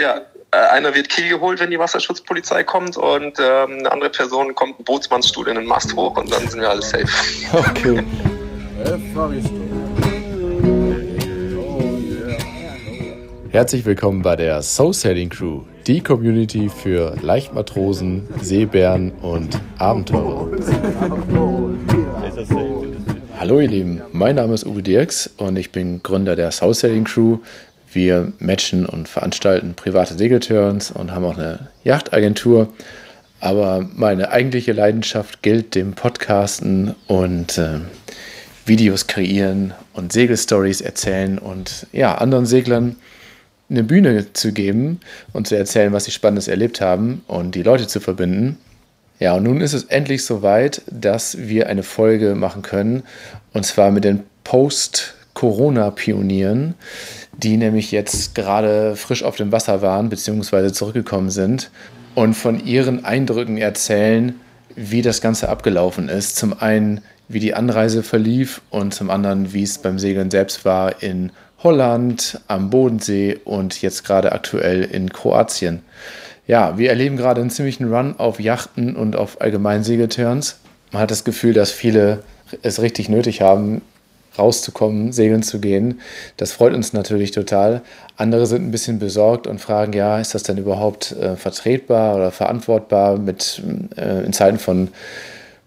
ja, äh, einer wird Kiel geholt, wenn die Wasserschutzpolizei kommt und ähm, eine andere Person kommt Bootsmannsstuhl in den Mast hoch und dann sind wir alle safe. Okay. Herzlich willkommen bei der Soul Sailing Crew, die Community für Leichtmatrosen, Seebären und Abenteurer. Hallo ihr Lieben, mein Name ist Uwe Dirks und ich bin Gründer der Soul Sailing Crew. Wir matchen und veranstalten private Segelturns und haben auch eine Yachtagentur. Aber meine eigentliche Leidenschaft gilt dem Podcasten und äh, Videos kreieren und Segelstories erzählen und ja, anderen Seglern eine Bühne zu geben und zu erzählen, was sie Spannendes erlebt haben und die Leute zu verbinden. Ja, und nun ist es endlich soweit, dass wir eine Folge machen können und zwar mit den Post-Corona-Pionieren, die nämlich jetzt gerade frisch auf dem Wasser waren bzw. zurückgekommen sind und von ihren Eindrücken erzählen, wie das Ganze abgelaufen ist. Zum einen, wie die Anreise verlief und zum anderen, wie es beim Segeln selbst war in Holland, am Bodensee und jetzt gerade aktuell in Kroatien. Ja, wir erleben gerade einen ziemlichen Run auf Yachten und auf allgemeinen Segelturns. Man hat das Gefühl, dass viele es richtig nötig haben, rauszukommen, segeln zu gehen. Das freut uns natürlich total. Andere sind ein bisschen besorgt und fragen, ja, ist das denn überhaupt äh, vertretbar oder verantwortbar mit, äh, in Zeiten von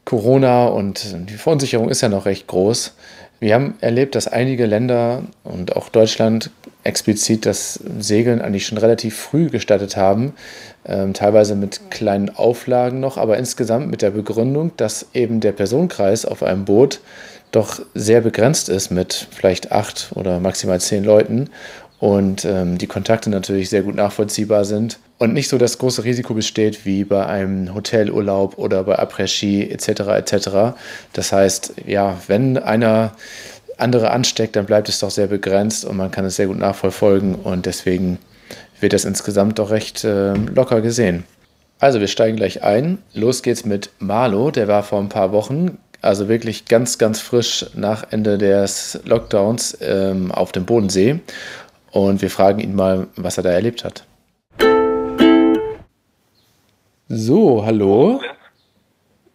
Corona und die Verunsicherung ist ja noch recht groß. Wir haben erlebt, dass einige Länder und auch Deutschland explizit das Segeln eigentlich schon relativ früh gestattet haben, ähm, teilweise mit kleinen Auflagen noch, aber insgesamt mit der Begründung, dass eben der Personenkreis auf einem Boot doch sehr begrenzt ist mit vielleicht acht oder maximal zehn Leuten und ähm, die Kontakte natürlich sehr gut nachvollziehbar sind und nicht so das große Risiko besteht wie bei einem Hotelurlaub oder bei Après-Ski etc. etc. Das heißt, ja, wenn einer andere ansteckt, dann bleibt es doch sehr begrenzt und man kann es sehr gut nachverfolgen und deswegen wird das insgesamt doch recht äh, locker gesehen. Also wir steigen gleich ein. Los geht's mit Marlo, der war vor ein paar Wochen, also wirklich ganz, ganz frisch nach Ende des Lockdowns ähm, auf dem Bodensee. Und wir fragen ihn mal, was er da erlebt hat. So, hallo.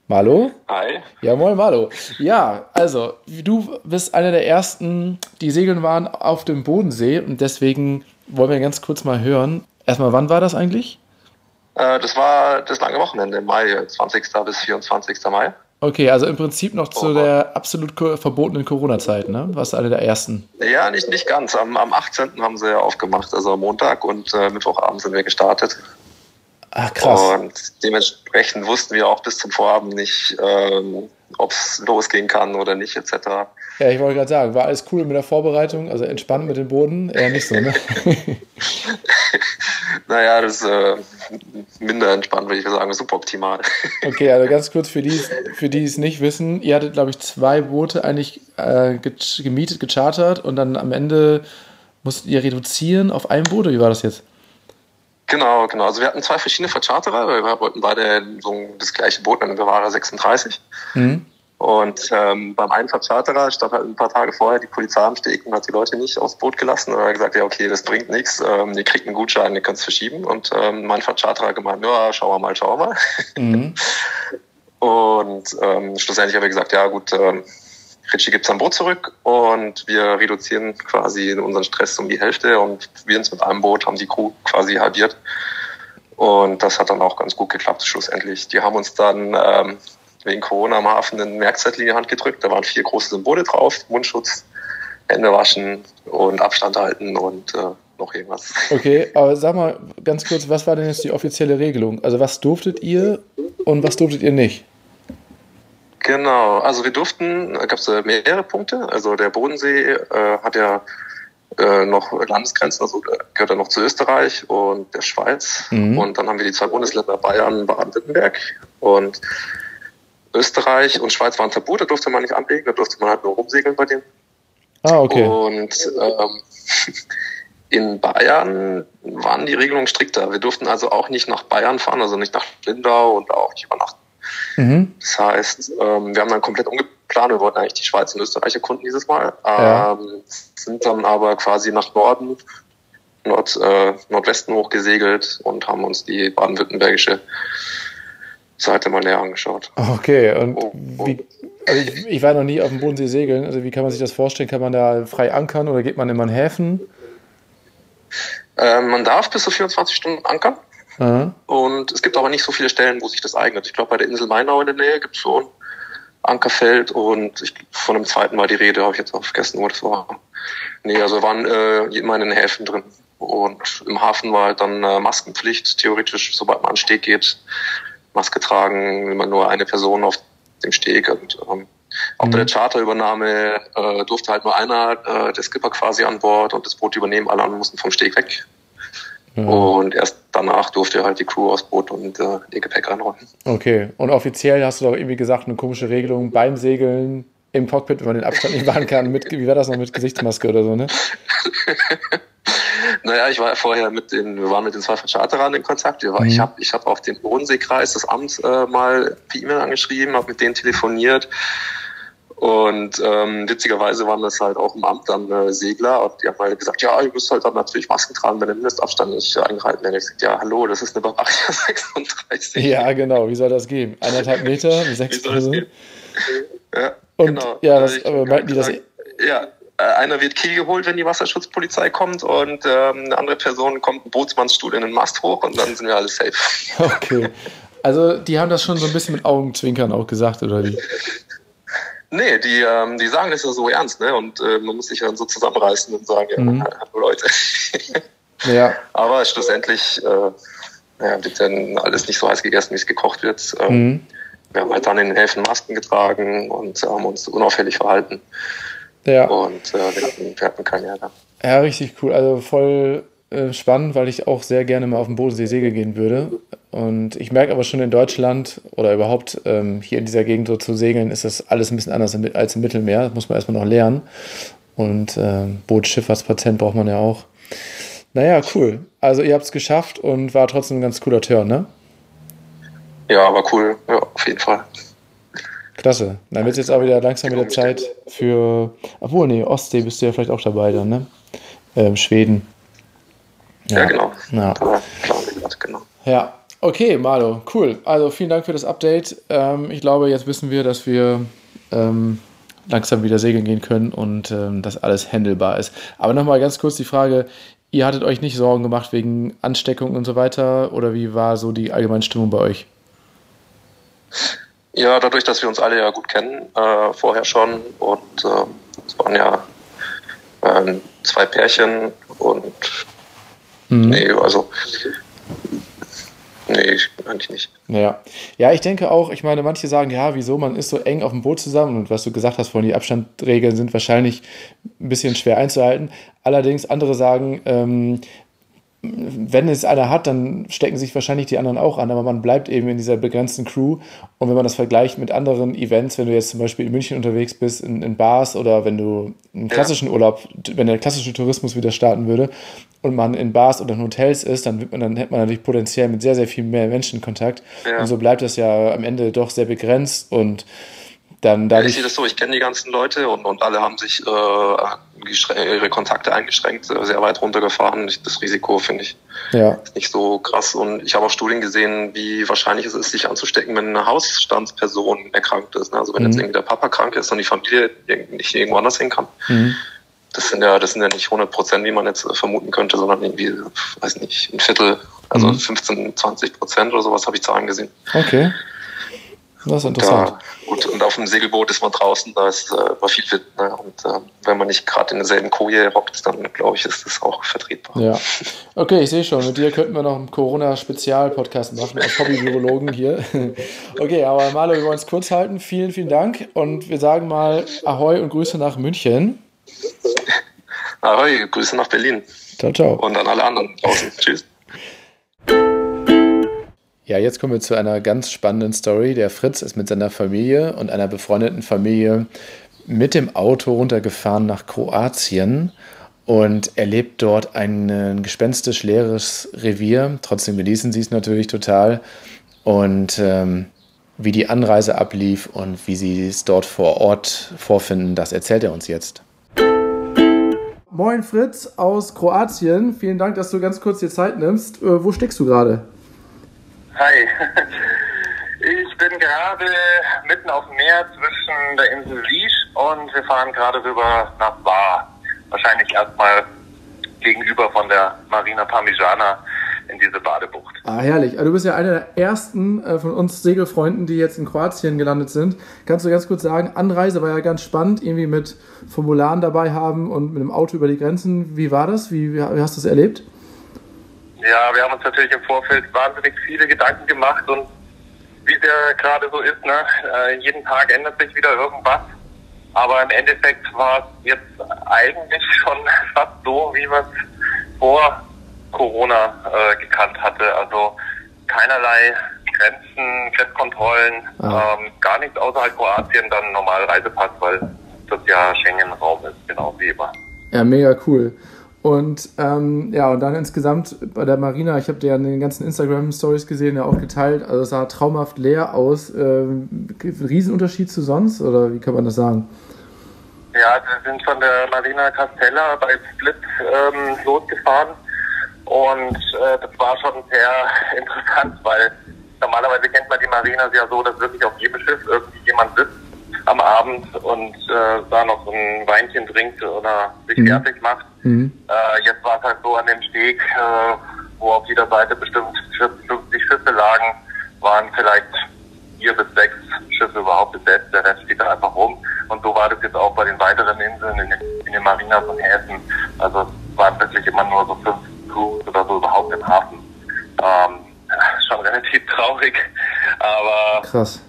Malo? Hi. Ja, moin Malo. Ja, also, du bist einer der ersten, die segeln waren auf dem Bodensee und deswegen wollen wir ganz kurz mal hören. Erstmal, wann war das eigentlich? Äh, das war das lange Wochenende, Mai, 20. bis 24. Mai. Okay, also im Prinzip noch zu oh, der absolut verbotenen Corona-Zeit, ne? Warst du einer der ersten? Ja, nicht, nicht ganz. Am, am 18. haben sie ja aufgemacht, also am Montag und äh, Mittwochabend sind wir gestartet. Ach, krass. Und dementsprechend wussten wir auch bis zum Vorabend nicht, ähm, ob es losgehen kann oder nicht, etc. Ja, ich wollte gerade sagen, war alles cool mit der Vorbereitung, also entspannt mit dem Boden? Eher nicht so, ne? naja, das ist äh, minder entspannt, würde ich sagen, super optimal. okay, also ganz kurz für die, für die es nicht wissen, ihr hattet, glaube ich, zwei Boote eigentlich äh, gemietet, gechartert und dann am Ende musstet ihr reduzieren auf ein Boot, oder wie war das jetzt? Genau, genau. Also wir hatten zwei verschiedene Vercharterer, weil wir wollten beide so das gleiche Boot, eine Bavaria 36. Mhm. Und ähm, beim einen Vercharterer stand halt ein paar Tage vorher die Polizei am Steg und hat die Leute nicht aufs Boot gelassen. Und er hat gesagt, ja okay, das bringt nichts, ähm, ihr kriegt einen Gutschein, ihr könnt es verschieben. Und ähm, mein Vercharterer gemeint, ja, schauen wir mal, schauen wir mal. Mhm. und ähm, schlussendlich haben wir gesagt, ja gut, ähm, Ritchie gibt sein Boot zurück und wir reduzieren quasi unseren Stress um die Hälfte und wir uns mit einem Boot haben die Crew quasi halbiert. Und das hat dann auch ganz gut geklappt, schlussendlich. Die haben uns dann ähm, wegen Corona am Hafen in die Hand gedrückt. Da waren vier große Symbole drauf: Mundschutz, Hände waschen und Abstand halten und äh, noch irgendwas. Okay, aber sag mal ganz kurz, was war denn jetzt die offizielle Regelung? Also, was durftet ihr und was durftet ihr nicht? Genau, also wir durften, da gab es mehrere Punkte. Also der Bodensee äh, hat ja äh, noch Landesgrenzen, also gehört er noch zu Österreich und der Schweiz. Mhm. Und dann haben wir die zwei Bundesländer Bayern, Baden-Württemberg und Österreich und Schweiz waren tabu, da durfte man nicht anlegen, da durfte man halt nur rumsegeln bei denen. Ah, okay. Und ähm, in Bayern waren die Regelungen strikter. Wir durften also auch nicht nach Bayern fahren, also nicht nach Lindau und auch nicht übernachten Mhm. Das heißt, ähm, wir haben dann komplett umgeplant. Wir wollten eigentlich die Schweiz und Österreich erkunden dieses Mal. Ja. Ähm, sind dann aber quasi nach Norden Nord, äh, Nordwesten hochgesegelt und haben uns die baden-württembergische Seite mal näher angeschaut. Okay, und oh, oh. wie, also ich, ich, war noch nie auf dem Bodensee segeln. Also wie kann man sich das vorstellen? Kann man da frei ankern oder geht man immer in Häfen? Äh, man darf bis zu 24 Stunden ankern. Mhm. Und es gibt aber nicht so viele Stellen, wo sich das eignet. Ich glaube, bei der Insel Mainau in der Nähe gibt es schon Ankerfeld und ich, von einem zweiten Mal die Rede, habe ich jetzt auch vergessen, wo das war. Nee, also waren äh, immer in den Häfen drin. Und im Hafen war halt dann äh, Maskenpflicht, theoretisch, sobald man an Steg geht, Maske tragen, immer nur eine Person auf dem Steg. Und ähm, auch mhm. bei der Charterübernahme äh, durfte halt nur einer, äh, der Skipper quasi an Bord und das Boot übernehmen, alle anderen mussten vom Steg weg. Mhm. Und erst danach durfte halt die Crew aus Boot und äh, ihr Gepäck reinräumen. Okay, und offiziell hast du doch irgendwie gesagt, eine komische Regelung beim Segeln im Cockpit, wenn man den Abstand nicht wahren kann, mit, wie war das noch mit Gesichtsmaske oder so, ne? naja, ich war ja vorher mit den, wir waren mit den zwei Vercharterern in Kontakt. Mhm. Ich habe ich hab auch den Bodenseekreis, das Amt, äh, mal per E-Mail angeschrieben, habe mit denen telefoniert. Und ähm, witzigerweise waren das halt auch im Amt dann äh, Segler und die haben halt gesagt, ja, ihr müsst halt dann natürlich Masken tragen, wenn der Mindestabstand nicht eingehalten wird. Ich gesagt, ja, hallo, das ist eine Bavaria 36. Ja, genau, wie soll das gehen? Eineinhalb Meter, sechs Personen? Ja, und genau. ja, das, aber meinten die das? Ja, äh, einer wird Kiel geholt, wenn die Wasserschutzpolizei kommt und ähm, eine andere Person kommt ein Bootsmannsstuhl in den Mast hoch und dann sind wir alle safe. Okay. Also die haben das schon so ein bisschen mit Augenzwinkern auch gesagt, oder wie? Nee, die, ähm, die sagen das ja so ernst, ne? Und äh, man muss sich dann so zusammenreißen und sagen, ja, mhm. Leute. ja. Aber schlussendlich äh, ja, wird dann alles nicht so heiß gegessen, wie es gekocht wird. Ähm, mhm. Wir haben halt dann in den Häfen Masken getragen und haben uns unauffällig verhalten. Ja. Und äh, wir, hatten, wir hatten keinen Ärger. Ja, richtig cool. Also voll äh, spannend, weil ich auch sehr gerne mal auf dem Bodensee segeln gehen würde. Und ich merke aber schon in Deutschland oder überhaupt ähm, hier in dieser Gegend so zu segeln, ist das alles ein bisschen anders als im Mittelmeer. Das muss man erstmal noch lernen. Und äh, Bootsschifffahrtspatent braucht man ja auch. Naja, cool. Also ihr habt es geschafft und war trotzdem ein ganz cooler Turn, ne? Ja, war cool. Ja, auf jeden Fall. Klasse. Dann wird es jetzt auch wieder langsam wieder Zeit für. Obwohl, nee, Ostsee bist du ja vielleicht auch dabei dann, ne? Ähm, Schweden. Ja, ja genau. Ja. Klar, genau. Ja, okay, Marlo, cool. Also vielen Dank für das Update. Ähm, ich glaube, jetzt wissen wir, dass wir ähm, langsam wieder segeln gehen können und ähm, dass alles handelbar ist. Aber nochmal ganz kurz die Frage: Ihr hattet euch nicht Sorgen gemacht wegen Ansteckung und so weiter? Oder wie war so die allgemeine Stimmung bei euch? Ja, dadurch, dass wir uns alle ja gut kennen, äh, vorher schon und äh, es waren ja äh, zwei Pärchen und Mhm. Nee, also. Nee, eigentlich nicht. Ja. ja, ich denke auch, ich meine, manche sagen, ja, wieso, man ist so eng auf dem Boot zusammen und was du gesagt hast vorhin, die Abstandregeln sind wahrscheinlich ein bisschen schwer einzuhalten. Allerdings andere sagen, ähm, wenn es einer hat, dann stecken sich wahrscheinlich die anderen auch an, aber man bleibt eben in dieser begrenzten Crew. Und wenn man das vergleicht mit anderen Events, wenn du jetzt zum Beispiel in München unterwegs bist, in, in Bars oder wenn du einen klassischen. Urlaub, wenn der klassische Tourismus wieder starten würde und man in Bars oder in Hotels ist, dann, man, dann hätte man natürlich potenziell mit sehr, sehr viel mehr Menschen Kontakt. Ja. Und so bleibt das ja am Ende doch sehr begrenzt und dann dadurch. Ich sehe das so, ich kenne die ganzen Leute und, und alle haben sich äh, ihre Kontakte eingeschränkt, äh, sehr weit runtergefahren. Das Risiko finde ich ja. nicht so krass. Und ich habe auch Studien gesehen, wie wahrscheinlich es ist, sich anzustecken, wenn eine Hausstandsperson erkrankt ist. Ne? Also wenn mhm. jetzt irgendwie der Papa krank ist und die Familie nicht irgendwo anders hin kann. Mhm. Das sind ja, das sind ja nicht 100 Prozent, wie man jetzt vermuten könnte, sondern irgendwie, weiß nicht, ein Viertel, also mhm. 15, 20 Prozent oder sowas habe ich Zahlen gesehen. Okay. Das ist interessant. Da, gut, und auf dem Segelboot ist man draußen, da ist äh, viel Wind. Ne? Und äh, wenn man nicht gerade in derselben Koje hockt, dann glaube ich, ist das auch vertretbar. Ja. Okay, ich sehe schon, mit dir könnten wir noch einen Corona-Spezial-Podcast machen als Hobby-Virologen hier. okay, aber Marlo, wir wollen es kurz halten. Vielen, vielen Dank und wir sagen mal Ahoi und Grüße nach München. Ahoi, Grüße nach Berlin. Ciao, ciao. Und an alle anderen draußen. Tschüss. Ja, jetzt kommen wir zu einer ganz spannenden Story. Der Fritz ist mit seiner Familie und einer befreundeten Familie mit dem Auto runtergefahren nach Kroatien und erlebt dort ein gespenstisch leeres Revier. Trotzdem genießen sie es natürlich total. Und ähm, wie die Anreise ablief und wie sie es dort vor Ort vorfinden, das erzählt er uns jetzt. moin Fritz aus Kroatien. Vielen Dank, dass du ganz kurz dir Zeit nimmst. Äh, wo steckst du gerade? Hi. Ich bin gerade mitten auf dem Meer zwischen der Insel Liesch und wir fahren gerade rüber nach Bar. Wahrscheinlich erstmal gegenüber von der Marina Parmigiana in diese Badebucht. Ah, herrlich. Also du bist ja einer der ersten äh, von uns Segelfreunden, die jetzt in Kroatien gelandet sind. Kannst du ganz kurz sagen, Anreise war ja ganz spannend, irgendwie mit Formularen dabei haben und mit dem Auto über die Grenzen. Wie war das? Wie, wie hast du das erlebt? Ja, wir haben uns natürlich im Vorfeld wahnsinnig viele Gedanken gemacht und wie es ja gerade so ist, ne? Äh, jeden Tag ändert sich wieder irgendwas. Aber im Endeffekt war es jetzt eigentlich schon fast so, wie man es vor Corona äh, gekannt hatte. Also keinerlei Grenzen, Grenzkontrollen, ah. ähm, gar nichts außerhalb Kroatien, dann normal Reisepass, weil das ja Schengen-Raum ist, genau wie immer. Ja, mega cool. Und ähm, ja, und dann insgesamt bei der Marina, ich habe dir ja in den ganzen Instagram-Stories gesehen, ja auch geteilt, also es sah traumhaft leer aus. Ähm, Riesenunterschied zu sonst oder wie kann man das sagen? Ja, wir sind von der Marina Castella bei Split ähm, losgefahren und äh, das war schon sehr interessant, weil normalerweise kennt man die Marinas ja so, dass wirklich auf jedem Schiff irgendwie jemand sitzt am Abend und äh, da noch ein Weinchen trinkt oder sich mhm. fertig macht. Mhm. Äh, jetzt war es halt so an dem Steg, äh, wo auf jeder Seite bestimmt 40, 50 Schiffe lagen, waren vielleicht vier bis sechs Schiffe überhaupt besetzt. Der Rest steht da einfach rum. Und so war das jetzt auch bei den weiteren Inseln in den, in den Marinas und Häfen. Also es waren wirklich immer nur so fünf Crews oder so überhaupt im Hafen. Ähm, schon relativ traurig, aber Krass.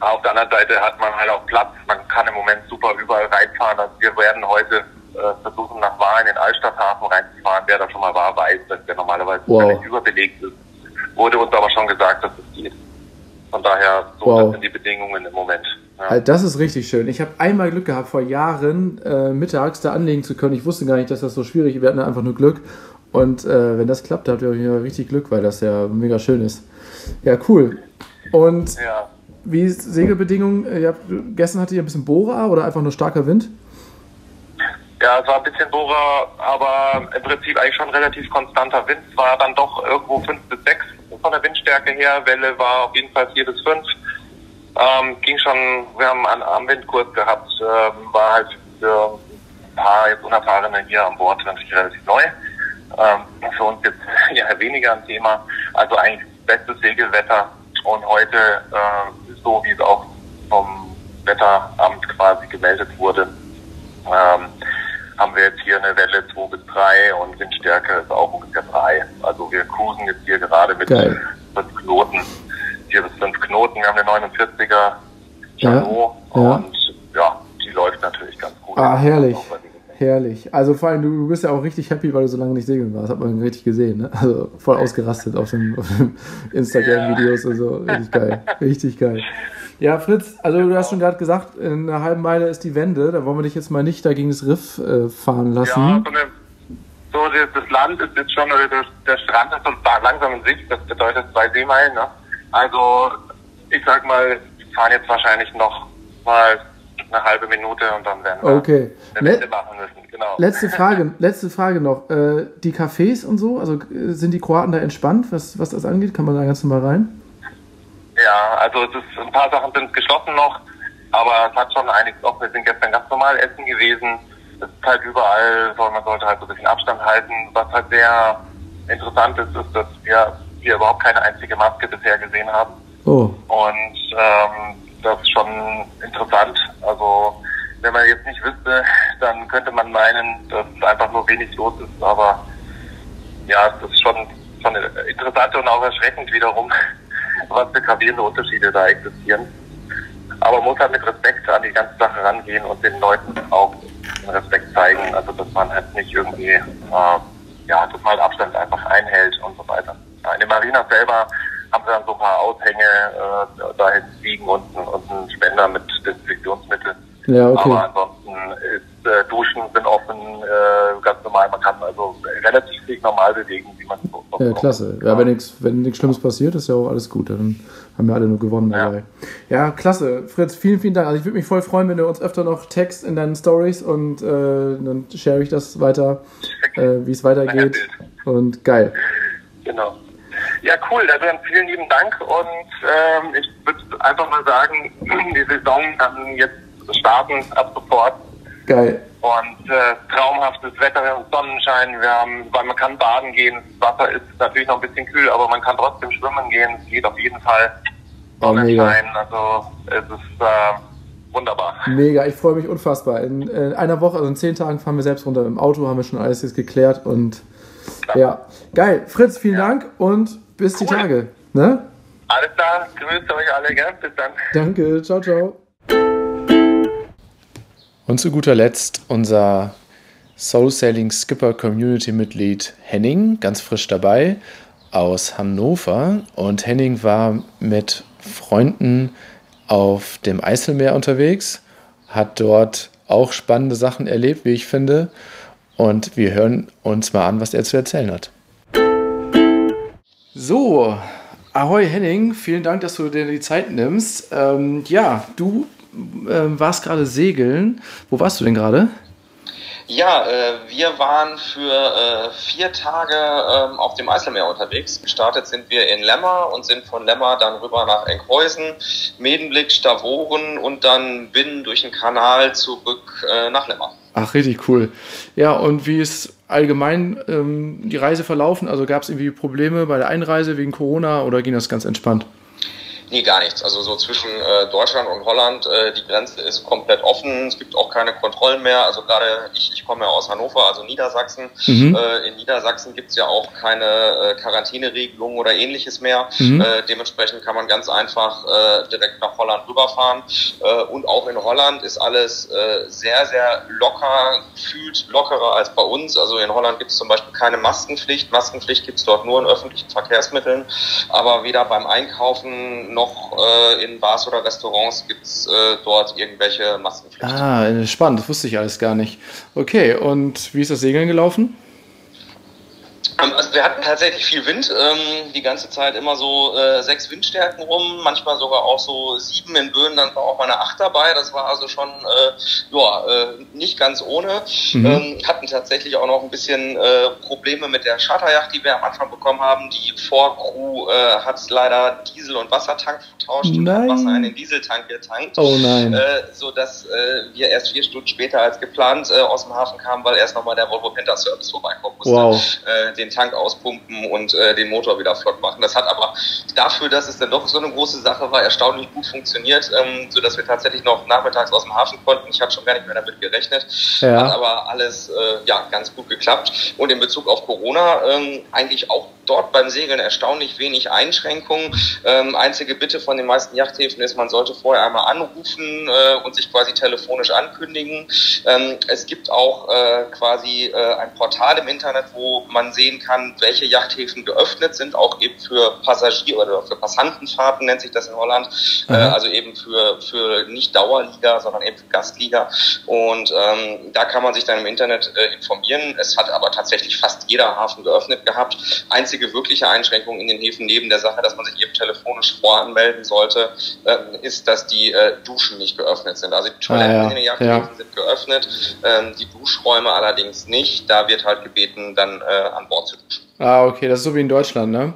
Auf der anderen Seite hat man halt auch Platz. Man kann im Moment super überall reinfahren. Also wir werden heute äh, versuchen, nach Wahr in den Altstadthafen reinzufahren. Wer da schon mal war, weiß, dass der normalerweise wow. überbelegt ist. Wurde uns aber schon gesagt, dass es geht. Von daher, so wow. sind die Bedingungen im Moment. Ja. Also das ist richtig schön. Ich habe einmal Glück gehabt, vor Jahren äh, mittags da anlegen zu können. Ich wusste gar nicht, dass das so schwierig ist. Wir hatten einfach nur Glück. Und äh, wenn das klappt, habt ihr richtig Glück, weil das ja mega schön ist. Ja, cool. Und ja. Wie ist Segelbedingungen? Habt, gestern hattet ihr ein bisschen Bohrer oder einfach nur starker Wind? Ja, es war ein bisschen Bohrer, aber im Prinzip eigentlich schon relativ konstanter Wind. Es war dann doch irgendwo 5 bis 6 von der Windstärke her. Welle war auf jeden Fall 4 bis 5. Ähm, ging schon, wir haben einen, am Windkurs gehabt, ähm, war halt für ein paar jetzt Unerfahrene hier an Bord natürlich relativ neu. Ähm, für uns jetzt ja weniger ein Thema. Also eigentlich bestes Segelwetter. Und heute äh, so wie es auch vom Wetteramt quasi gemeldet wurde, ähm, haben wir jetzt hier eine Welle 2 bis 3 und Windstärke ist auch ungefähr 3. Also wir cruisen jetzt hier gerade mit Geil. fünf Knoten, 4 bis 5 Knoten. Wir haben eine 49er Chanot ja, ja. und ja, die läuft natürlich ganz gut. Ah, herrlich. Herrlich. Also vor allem, du bist ja auch richtig happy, weil du so lange nicht segeln warst. Hat man richtig gesehen, ne? Also voll ausgerastet auf dem Instagram-Videos und so. Richtig geil. Richtig geil. Ja, Fritz, also du hast schon gerade gesagt, in einer halben Meile ist die Wende. Da wollen wir dich jetzt mal nicht da gegen das Riff äh, fahren lassen. Ja, so, das Land ist jetzt schon, der, der Strand ist schon langsam in Sicht. Das bedeutet zwei Seemeilen. Ne? Also ich sag mal, wir fahren jetzt wahrscheinlich noch mal eine halbe Minute und dann werden wir okay. eine Wende machen müssen. Genau. Letzte Frage, letzte Frage noch. Äh, die Cafés und so, also äh, sind die Kroaten da entspannt, was, was das angeht? Kann man da ganz normal rein? Ja, also es ist, ein paar Sachen sind geschlossen noch, aber es hat schon einiges offen. Wir sind gestern ganz normal essen gewesen. Es ist halt überall, man sollte halt so ein bisschen Abstand halten. Was halt sehr interessant ist, ist, dass wir hier überhaupt keine einzige Maske bisher gesehen haben. Oh. Und ähm, das ist schon interessant. Also wenn man jetzt nicht wüsste, dann könnte man meinen, dass einfach nur wenig los ist. Aber ja, es ist schon, schon interessant und auch erschreckend wiederum, was für gravierende Unterschiede da existieren. Aber man muss halt mit Respekt an die ganze Sache rangehen und den Leuten auch Respekt zeigen. Also dass man halt nicht irgendwie äh, ja, total Abstand einfach einhält und so weiter. In den Marinas selber haben sie dann so ein paar Aushänge äh, da liegen und, und einen Spender mit Desinfektionsmittel. Ja, okay. Aber ansonsten ist äh, Duschen sind offen, äh, ganz normal. Man kann also relativ sich normal bewegen, wie man so. Ja, klasse. Ja, wenn nichts wenn nichts Schlimmes passiert, ist ja auch alles gut. Dann haben wir alle nur gewonnen ja. dabei. Ja, klasse. Fritz, vielen, vielen Dank. Also ich würde mich voll freuen, wenn du uns öfter noch text in deinen Stories und äh, dann share ich das weiter, äh, wie es weitergeht. Und geil. Genau. Ja, cool. Also dann vielen lieben Dank und ähm, ich würde einfach mal sagen, die Saison kann jetzt starten ab sofort. Geil. Und äh, traumhaftes Wetter und Sonnenschein. Wir haben, weil man kann baden gehen. Das Wasser ist natürlich noch ein bisschen kühl, aber man kann trotzdem schwimmen gehen. Es geht auf jeden Fall. Sonnenschein. Oh, also es ist äh, wunderbar. Mega, ich freue mich unfassbar. In, in, einer Woche, also in zehn Tagen fahren wir selbst runter im Auto, haben wir schon alles jetzt geklärt und Klar. ja, geil. Fritz, vielen ja. Dank und bis cool. die Tage. Ne? Alles klar, grüßt euch alle, gell? Bis dann. Danke, ciao, ciao. Und zu guter Letzt unser Soul Sailing Skipper Community Mitglied Henning, ganz frisch dabei aus Hannover. Und Henning war mit Freunden auf dem Eiselmeer unterwegs, hat dort auch spannende Sachen erlebt, wie ich finde. Und wir hören uns mal an, was er zu erzählen hat. So, Ahoi Henning, vielen Dank, dass du dir die Zeit nimmst. Ähm, ja, du äh, warst gerade segeln. Wo warst du denn gerade? Ja, äh, wir waren für äh, vier Tage ähm, auf dem Eiselmeer unterwegs. Gestartet sind wir in Lemmer und sind von Lemmer dann rüber nach Enkhäusen, Medenblick, Stavoren und dann binnen durch den Kanal zurück äh, nach Lemmer. Ach, richtig cool. Ja, und wie ist allgemein ähm, die Reise verlaufen? Also gab es irgendwie Probleme bei der Einreise wegen Corona oder ging das ganz entspannt? Nee, gar nichts. Also so zwischen äh, Deutschland und Holland, äh, die Grenze ist komplett offen. Es gibt auch keine Kontrollen mehr. Also gerade ich, ich komme ja aus Hannover, also Niedersachsen. Mhm. Äh, in Niedersachsen gibt es ja auch keine äh, Quarantäneregelungen oder ähnliches mehr. Mhm. Äh, dementsprechend kann man ganz einfach äh, direkt nach Holland rüberfahren. Äh, und auch in Holland ist alles äh, sehr, sehr locker, gefühlt lockerer als bei uns. Also in Holland gibt es zum Beispiel keine Maskenpflicht. Maskenpflicht gibt es dort nur in öffentlichen Verkehrsmitteln. Aber weder beim Einkaufen noch äh, in Bars oder Restaurants gibt es äh, dort irgendwelche Maskenpflichten. Ah, spannend, das wusste ich alles gar nicht. Okay, und wie ist das Segeln gelaufen? Ähm, also wir hatten tatsächlich viel Wind, ähm, die ganze Zeit immer so äh, sechs Windstärken rum, manchmal sogar auch so sieben in Böen, dann war auch mal eine acht dabei, das war also schon äh, ja, äh, nicht ganz ohne. Mhm. Ähm, hatten tatsächlich auch noch ein bisschen äh, Probleme mit der Charterjacht, die wir am Anfang bekommen haben. Die Vorcrew äh, hat leider Diesel- und Wassertank vertauscht nein. und Wasser in den Dieseltank getankt, oh nein. Äh, sodass äh, wir erst vier Stunden später als geplant äh, aus dem Hafen kamen, weil erst nochmal der Volvo Penta Service vorbeikommen musste. Wow. Äh, den Tank auspumpen und äh, den Motor wieder flott machen. Das hat aber dafür, dass es dann doch so eine große Sache war, erstaunlich gut funktioniert, ähm, so dass wir tatsächlich noch nachmittags aus dem Hafen konnten. Ich hatte schon gar nicht mehr damit gerechnet, ja. hat aber alles äh, ja ganz gut geklappt. Und in Bezug auf Corona ähm, eigentlich auch dort beim Segeln erstaunlich wenig Einschränkungen. Ähm, einzige Bitte von den meisten Yachthäfen ist, man sollte vorher einmal anrufen äh, und sich quasi telefonisch ankündigen. Ähm, es gibt auch äh, quasi äh, ein Portal im Internet, wo man sehen kann, welche Yachthäfen geöffnet sind, auch eben für Passagier- oder für Passantenfahrten nennt sich das in Holland. Äh, also eben für, für nicht Dauerliga, sondern eben für Gastliga. Und ähm, da kann man sich dann im Internet äh, informieren. Es hat aber tatsächlich fast jeder Hafen geöffnet gehabt. Einzig einzige wirkliche Einschränkung in den Häfen neben der Sache, dass man sich eben telefonisch voranmelden sollte, äh, ist, dass die äh, Duschen nicht geöffnet sind. Also die Toiletten ah, ja. in den Yachthäfen ja. sind geöffnet, ähm, die Duschräume allerdings nicht. Da wird halt gebeten, dann äh, an Bord zu duschen. Ah, okay, das ist so wie in Deutschland, ne?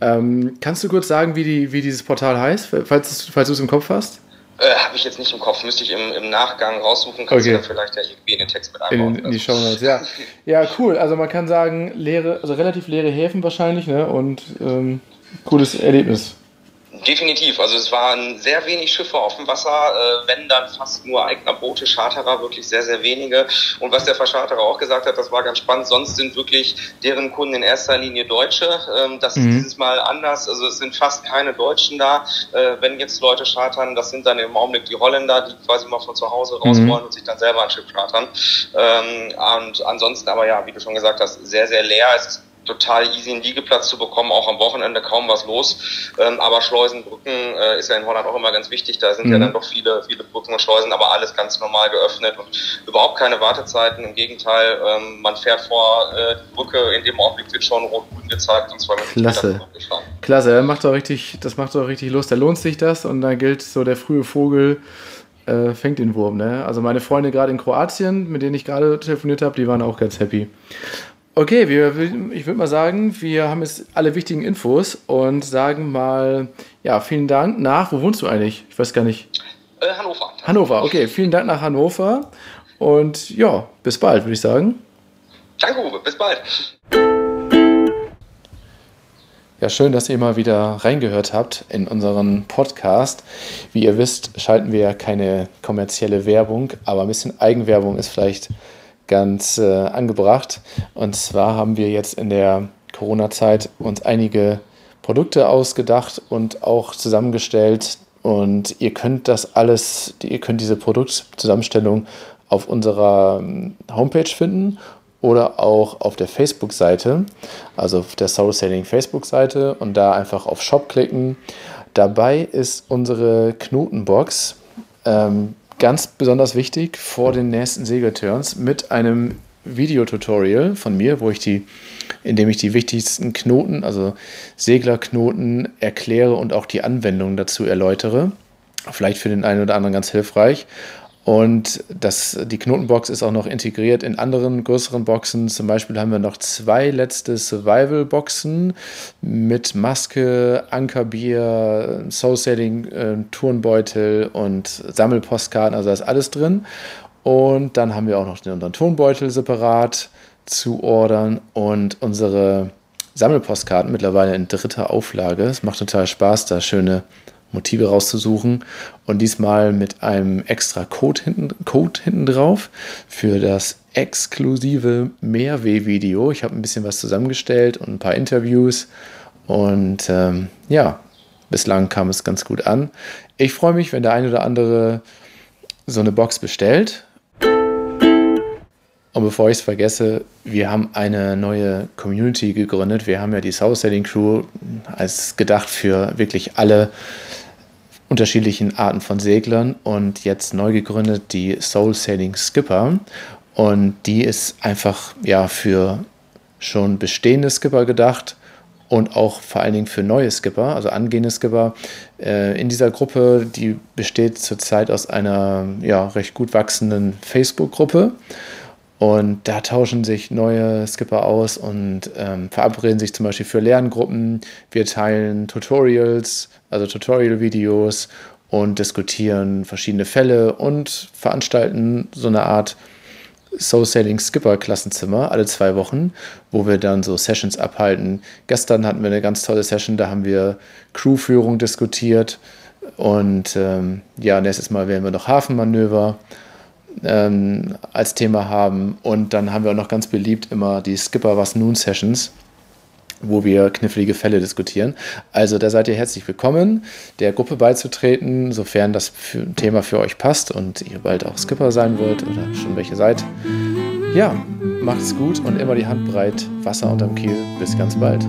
Ähm, kannst du kurz sagen, wie, die, wie dieses Portal heißt, falls, falls du es im Kopf hast? Äh, Habe ich jetzt nicht im Kopf, müsste ich im, im Nachgang raussuchen, kannst okay. du dann vielleicht ja irgendwie in den Text mit einbauen. In, in die Show Notes, ja. ja, cool. Also man kann sagen, leere, also relativ leere Häfen wahrscheinlich, ne? Und ähm, cooles Erlebnis. Definitiv. Also es waren sehr wenig Schiffe auf dem Wasser, äh, wenn dann fast nur eigener Boote, Charterer, wirklich sehr, sehr wenige. Und was der Verscharterer auch gesagt hat, das war ganz spannend. Sonst sind wirklich deren Kunden in erster Linie Deutsche. Ähm, das mhm. ist dieses Mal anders. Also es sind fast keine Deutschen da. Äh, wenn jetzt Leute chartern, das sind dann im Augenblick die Holländer, die quasi mal von zu Hause raus mhm. wollen und sich dann selber ein Schiff chartern. Ähm, und ansonsten aber ja, wie du schon gesagt hast, sehr, sehr leer. Es ist total easy einen Liegeplatz zu bekommen, auch am Wochenende kaum was los. Ähm, aber Schleusenbrücken äh, ist ja in Holland auch immer ganz wichtig. Da sind mhm. ja dann doch viele, viele Brücken und Schleusen, aber alles ganz normal geöffnet und überhaupt keine Wartezeiten. Im Gegenteil, ähm, man fährt vor äh, die Brücke, in dem Augenblick wird schon rot-grün gezeigt und zwei Minuten Klasse. Klasse, das macht doch richtig, das macht doch richtig Lust. Da lohnt sich das und da gilt so der frühe Vogel äh, fängt den Wurm. Ne? Also meine Freunde gerade in Kroatien, mit denen ich gerade telefoniert habe, die waren auch ganz happy. Okay, wir, ich würde mal sagen, wir haben jetzt alle wichtigen Infos und sagen mal, ja, vielen Dank nach, wo wohnst du eigentlich? Ich weiß gar nicht. Äh, Hannover. Hannover, okay, vielen Dank nach Hannover und ja, bis bald, würde ich sagen. Danke, Uwe, bis bald. Ja, schön, dass ihr mal wieder reingehört habt in unseren Podcast. Wie ihr wisst, schalten wir ja keine kommerzielle Werbung, aber ein bisschen Eigenwerbung ist vielleicht ganz äh, angebracht. Und zwar haben wir jetzt in der Corona-Zeit uns einige Produkte ausgedacht und auch zusammengestellt. Und ihr könnt das alles, ihr könnt diese Produktzusammenstellung auf unserer ähm, Homepage finden oder auch auf der Facebook-Seite, also auf der Soul Sailing Facebook-Seite und da einfach auf Shop klicken. Dabei ist unsere Knotenbox. Ähm, ganz besonders wichtig vor den nächsten Segelturns mit einem Videotutorial von mir, wo ich die, in dem ich die wichtigsten Knoten, also Seglerknoten erkläre und auch die Anwendung dazu erläutere. Vielleicht für den einen oder anderen ganz hilfreich. Und das, die Knotenbox ist auch noch integriert in anderen größeren Boxen. Zum Beispiel haben wir noch zwei letzte Survival-Boxen mit Maske, Ankerbier, Soul-Sailing, äh, Turnbeutel und Sammelpostkarten. Also da ist alles drin. Und dann haben wir auch noch unseren Turnbeutel separat zu ordern und unsere Sammelpostkarten mittlerweile in dritter Auflage. Es macht total Spaß, da schöne Motive rauszusuchen und diesmal mit einem extra Code hinten, Code hinten drauf für das exklusive Mehrweh-Video. Ich habe ein bisschen was zusammengestellt und ein paar Interviews und ähm, ja, bislang kam es ganz gut an. Ich freue mich, wenn der eine oder andere so eine Box bestellt. Und bevor ich es vergesse, wir haben eine neue Community gegründet. Wir haben ja die South Sailing Crew als gedacht für wirklich alle unterschiedlichen Arten von Seglern und jetzt neu gegründet die Soul Sailing Skipper. Und die ist einfach ja für schon bestehende Skipper gedacht und auch vor allen Dingen für neue Skipper, also angehende Skipper. Äh, in dieser Gruppe, die besteht zurzeit aus einer ja, recht gut wachsenden Facebook-Gruppe. Und da tauschen sich neue Skipper aus und ähm, verabreden sich zum Beispiel für Lerngruppen. Wir teilen Tutorials, also Tutorial-Videos und diskutieren verschiedene Fälle und veranstalten so eine Art Soul Sailing Skipper Klassenzimmer alle zwei Wochen, wo wir dann so Sessions abhalten. Gestern hatten wir eine ganz tolle Session, da haben wir Crewführung diskutiert und ähm, ja, nächstes Mal werden wir noch Hafenmanöver ähm, als Thema haben. Und dann haben wir auch noch ganz beliebt immer die Skipper Was Noon Sessions, wo wir knifflige Fälle diskutieren. Also da seid ihr herzlich willkommen, der Gruppe beizutreten, sofern das für, Thema für euch passt und ihr bald auch Skipper sein wollt oder schon welche seid. Ja, macht's gut und immer die Hand breit, Wasser unterm Kiel. Bis ganz bald.